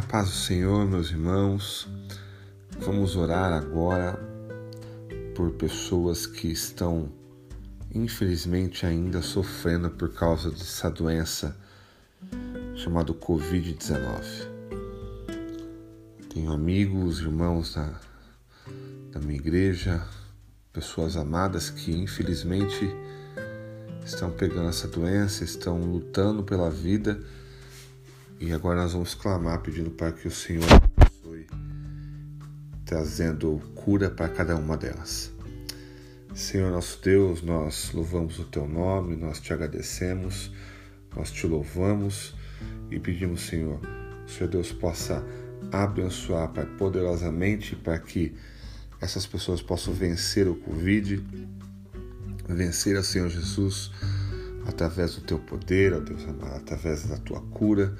paz do Senhor, meus irmãos. Vamos orar agora por pessoas que estão, infelizmente, ainda sofrendo por causa dessa doença chamada Covid-19. Tenho amigos, irmãos da, da minha igreja, pessoas amadas que, infelizmente, estão pegando essa doença, estão lutando pela vida e agora nós vamos clamar pedindo para que o Senhor abençoe, trazendo cura para cada uma delas. Senhor nosso Deus, nós louvamos o teu nome, nós te agradecemos, nós te louvamos e pedimos, Senhor, que o Senhor Deus possa abençoar Pai, poderosamente para que essas pessoas possam vencer o Covid, vencer a Senhor Jesus através do teu poder, ó Deus amado, através da tua cura,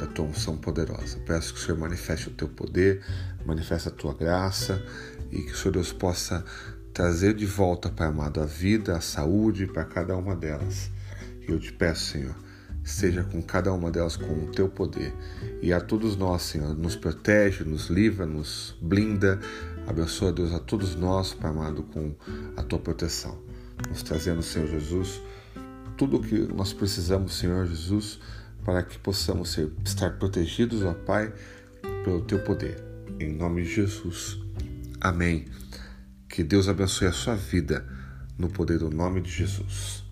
da tua unção poderosa. Peço que o Senhor manifeste o teu poder, manifeste a tua graça e que o Senhor Deus possa trazer de volta, Pai amado, a vida, a saúde para cada uma delas. E eu te peço, Senhor, esteja com cada uma delas com o teu poder. E a todos nós, Senhor, nos protege, nos livra, nos blinda. Abençoa, Deus, a todos nós, Pai amado, com a tua proteção. Nos trazendo, Senhor Jesus, tudo o que nós precisamos, Senhor Jesus, para que possamos ser, estar protegidos, ó Pai, pelo Teu poder. Em nome de Jesus. Amém. Que Deus abençoe a sua vida no poder do nome de Jesus.